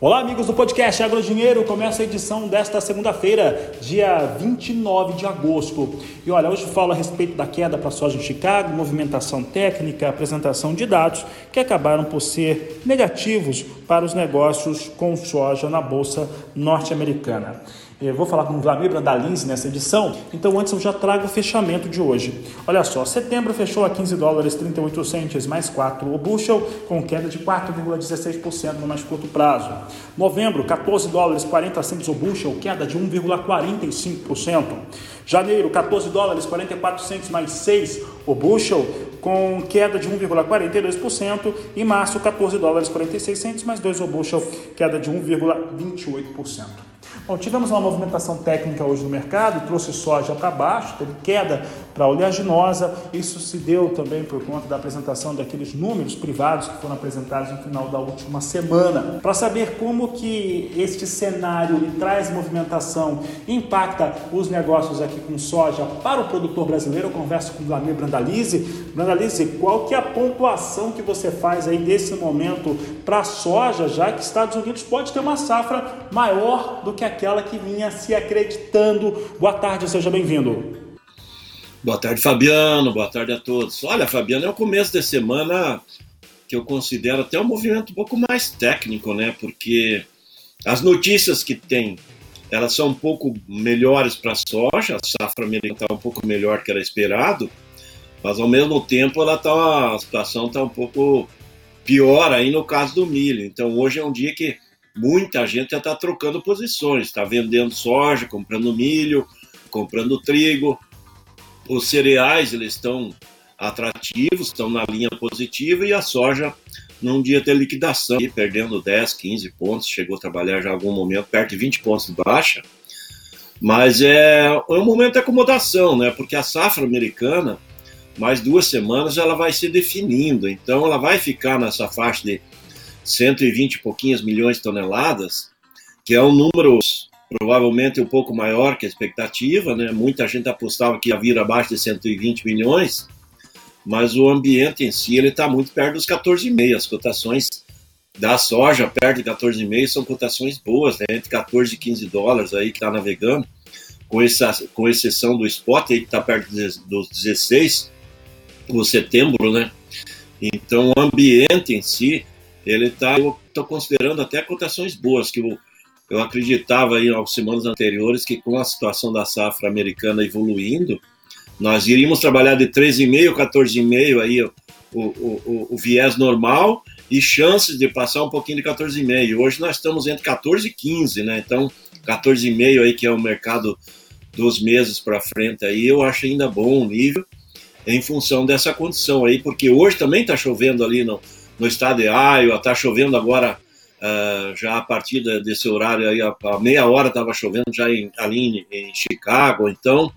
Olá, amigos do podcast Agro Dinheiro. Começa a edição desta segunda-feira, dia 29 de agosto. E olha, hoje falo a respeito da queda para a soja em Chicago, movimentação técnica, apresentação de dados que acabaram por ser negativos para os negócios com soja na bolsa norte-americana. Eu vou falar com o Vlamir Brandalize nessa edição, então antes eu já trago o fechamento de hoje. Olha só, setembro fechou a 15 dólares 38 centes mais 4 o bushel, com queda de 4,16% no mais curto prazo. Novembro, 14 dólares 40 centes o bushel, queda de 1,45%. Janeiro, 14 dólares 44 centes mais 6 o bushel, com queda de 1,42%. E março, 14 dólares 46 centes mais 2 o bushel, queda de 1,28%. Bom, tivemos uma movimentação técnica hoje no mercado, trouxe soja para baixo, teve queda para a oleaginosa. Isso se deu também por conta da apresentação daqueles números privados que foram apresentados no final da última semana. Para saber como que este cenário traz movimentação impacta os negócios aqui com soja para o produtor brasileiro, eu converso com o Vladimir Brandalize. Brandalize, qual que é a pontuação que você faz aí desse momento para a soja, já que Estados Unidos pode ter uma safra maior do que aquela que vinha se acreditando. Boa tarde, seja bem-vindo. Boa tarde, Fabiano. Boa tarde a todos. Olha, Fabiano, é o começo de semana que eu considero até um movimento um pouco mais técnico, né? Porque as notícias que tem, elas são um pouco melhores para a soja, a safra americana está um pouco melhor que era esperado, mas ao mesmo tempo ela tá, a situação está um pouco pior aí no caso do milho. Então hoje é um dia que muita gente já está trocando posições, está vendendo soja, comprando milho, comprando trigo. Os cereais eles estão atrativos, estão na linha positiva e a soja num dia de liquidação, perdendo 10, 15 pontos, chegou a trabalhar já em algum momento perto de 20 pontos de baixa. Mas é, é um momento de acomodação, né? Porque a safra americana, mais duas semanas, ela vai se definindo. Então, ela vai ficar nessa faixa de 120 e pouquinhos milhões de toneladas, que é um número provavelmente um pouco maior que a expectativa, né? Muita gente apostava que ia vir abaixo de 120 milhões, mas o ambiente em si ele está muito perto dos 14,5. As cotações da soja perto de 14,5 são cotações boas, né? entre 14 e 15 dólares aí que está navegando, com, essa, com exceção do spot aí que está perto dos 16, o setembro, né? Então o ambiente em si ele está, eu estou considerando até cotações boas, que eu, eu acreditava aí nas semanas anteriores que com a situação da safra americana evoluindo, nós iríamos trabalhar de 13,5, 14,5 aí o, o, o, o, viés normal e chances de passar um pouquinho de 14,5. Hoje nós estamos entre 14 e 15, né? Então, 14,5 aí que é o mercado dos meses para frente aí, eu acho ainda bom o nível em função dessa condição aí, porque hoje também está chovendo ali no, no estado de Iowa, está chovendo agora uh, já a partir desse horário aí, a, a meia hora estava chovendo já em, ali em, em, Chicago, então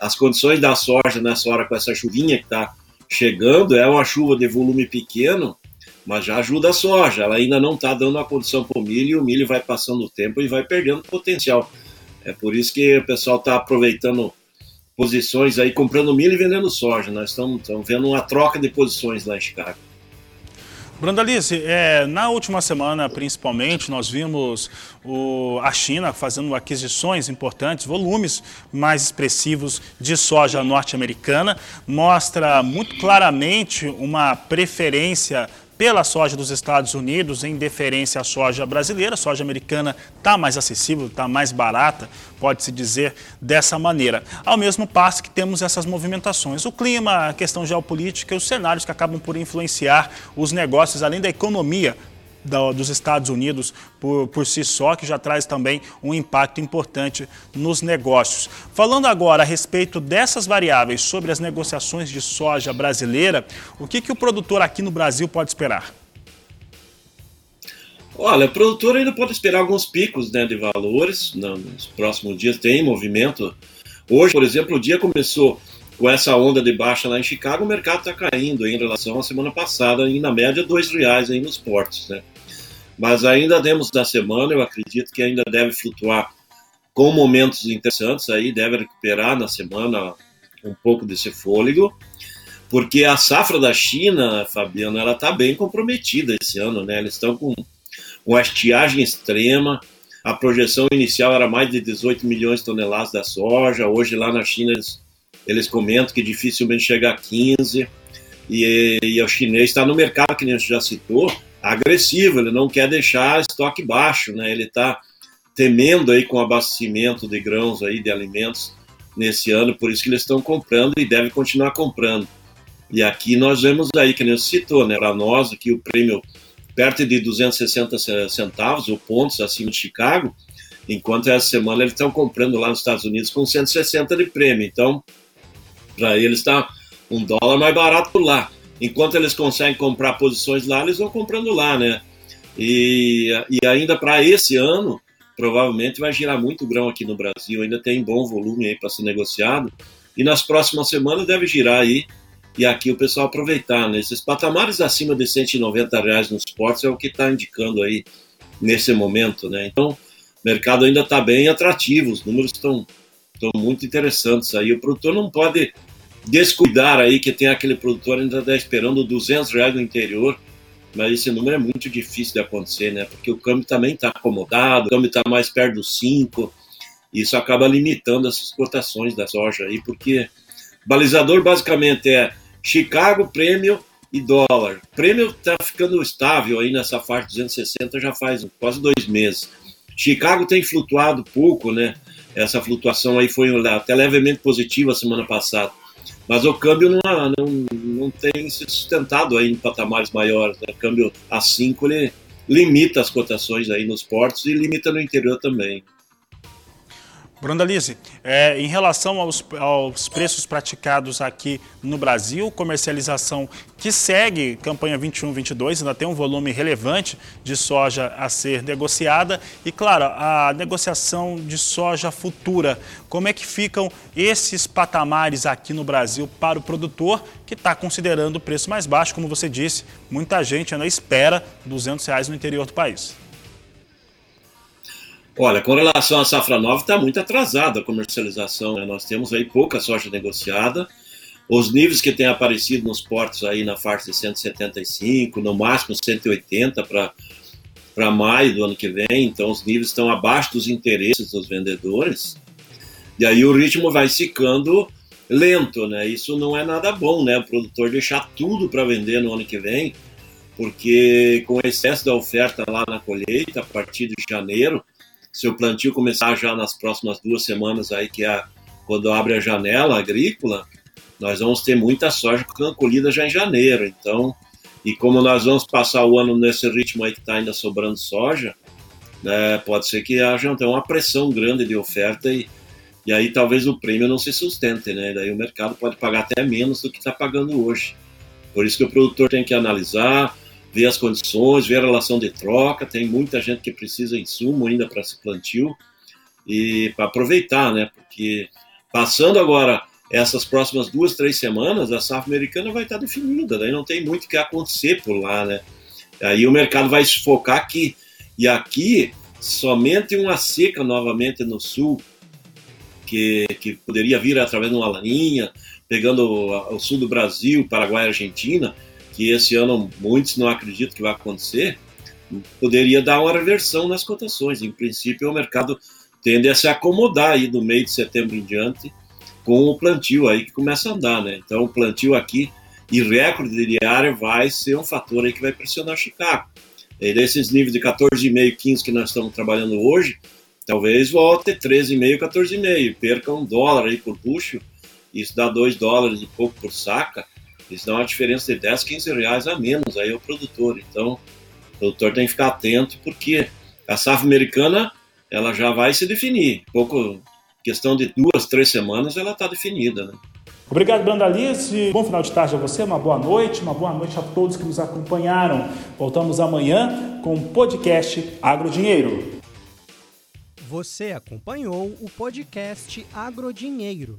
as condições da soja nessa hora com essa chuvinha que está chegando, é uma chuva de volume pequeno, mas já ajuda a soja, ela ainda não está dando a condição para o milho e o milho vai passando o tempo e vai perdendo potencial. É por isso que o pessoal está aproveitando posições aí, comprando milho e vendendo soja. Nós estamos vendo uma troca de posições lá em Chicago. Brandalice, é, na última semana, principalmente, nós vimos o, a China fazendo aquisições importantes, volumes mais expressivos de soja norte-americana. Mostra muito claramente uma preferência pela soja dos Estados Unidos em deferência à soja brasileira. A soja americana está mais acessível, está mais barata, pode-se dizer dessa maneira. Ao mesmo passo que temos essas movimentações. O clima, a questão geopolítica e os cenários que acabam por influenciar os negócios, além da economia dos Estados Unidos por, por si só, que já traz também um impacto importante nos negócios. Falando agora a respeito dessas variáveis sobre as negociações de soja brasileira, o que, que o produtor aqui no Brasil pode esperar? Olha, o produtor ainda pode esperar alguns picos né, de valores nos próximos dias, tem movimento. Hoje, por exemplo, o dia começou com essa onda de baixa lá em Chicago, o mercado está caindo em relação à semana passada, e na média dois reais aí nos portos, né? Mas ainda demos da semana, eu acredito que ainda deve flutuar com momentos interessantes aí, deve recuperar na semana um pouco desse fôlego, porque a safra da China, Fabiano, ela está bem comprometida esse ano, né? Eles estão com uma estiagem extrema, a projeção inicial era mais de 18 milhões de toneladas da soja, hoje lá na China eles, eles comentam que dificilmente chega a 15, e, e o chinês está no mercado, que a gente já citou, agressivo, ele não quer deixar estoque baixo, né? Ele está temendo aí com o abastecimento de grãos aí, de alimentos nesse ano, por isso que eles estão comprando e devem continuar comprando. E aqui nós vemos aí, que nem você citou, né? Para nós aqui o prêmio perto de 260 centavos ou pontos acima de Chicago, enquanto essa semana eles estão comprando lá nos Estados Unidos com 160 de prêmio. Então, para eles está um dólar mais barato lá. Enquanto eles conseguem comprar posições lá, eles vão comprando lá, né? E, e ainda para esse ano, provavelmente vai girar muito grão aqui no Brasil, ainda tem bom volume aí para ser negociado. E nas próximas semanas deve girar aí e aqui o pessoal aproveitar. Né? Esses patamares acima de 190 reais nos portos é o que está indicando aí nesse momento. Né? Então, o mercado ainda está bem atrativo, os números estão muito interessantes aí. O produtor não pode descuidar aí que tem aquele produtor ainda está esperando 200 reais no interior, mas esse número é muito difícil de acontecer, né? Porque o câmbio também está acomodado, o câmbio está mais perto dos 5, isso acaba limitando essas cotações da soja aí, porque o balizador basicamente é Chicago, prêmio e dólar. Prêmio está ficando estável aí nessa faixa 260 já faz quase dois meses. Chicago tem flutuado pouco, né? Essa flutuação aí foi até levemente positiva semana passada. Mas o câmbio não, não, não tem se sustentado aí em patamares maiores. Né? O câmbio a 5 ele limita as cotações aí nos portos e limita no interior também. Brandalize, é, em relação aos, aos, preços praticados aqui no Brasil, comercialização que segue campanha 21-22, ainda tem um volume relevante de soja a ser negociada. E, claro, a negociação de soja futura, como é que ficam esses patamares aqui no Brasil para o produtor que está considerando o preço mais baixo? Como você disse, muita gente ainda espera 200 reais no interior do país. Olha, com relação à safra nova, está muito atrasada a comercialização. Né? Nós temos aí pouca soja negociada. Os níveis que têm aparecido nos portos aí na faixa de 175, no máximo 180 para maio do ano que vem. Então, os níveis estão abaixo dos interesses dos vendedores. E aí o ritmo vai ficando lento, né? Isso não é nada bom, né? O produtor deixar tudo para vender no ano que vem, porque com o excesso da oferta lá na colheita, a partir de janeiro, se o plantio começar já nas próximas duas semanas aí, que é quando abre a janela agrícola, nós vamos ter muita soja colhida já em janeiro. Então, e como nós vamos passar o ano nesse ritmo aí que está ainda sobrando soja, né, pode ser que haja então, uma pressão grande de oferta e, e aí talvez o prêmio não se sustente, né? Daí o mercado pode pagar até menos do que está pagando hoje. Por isso que o produtor tem que analisar, ver as condições, ver a relação de troca. Tem muita gente que precisa insumo ainda para esse plantio e para aproveitar, né? Porque passando agora essas próximas duas, três semanas, a safra americana vai estar definida, daí não tem muito o que acontecer por lá, né? Aí o mercado vai se focar aqui. E aqui, somente uma seca novamente no sul, que, que poderia vir através de uma laninha, pegando o, o sul do Brasil, Paraguai e Argentina, que esse ano muitos não acreditam que vai acontecer, poderia dar uma reversão nas cotações. Em princípio, o mercado tende a se acomodar aí do meio de setembro em diante com o plantio aí que começa a andar, né? Então, o plantio aqui e recorde de área vai ser um fator aí que vai pressionar Chicago. E desses níveis de 14,5, 15 que nós estamos trabalhando hoje, talvez volte 13,5, 14,5, perca um dólar aí por bucho, isso dá 2 dólares e pouco por saca, isso dá uma diferença de 10, 15 reais a menos aí ao produtor. Então, o produtor tem que ficar atento porque a safra americana ela já vai se definir. Pouco questão de duas, três semanas ela está definida, né? Obrigado, Brandalice. Bom final de tarde a você, uma boa noite, uma boa noite a todos que nos acompanharam. Voltamos amanhã com o podcast Agrodinheiro. Você acompanhou o podcast Agrodinheiro.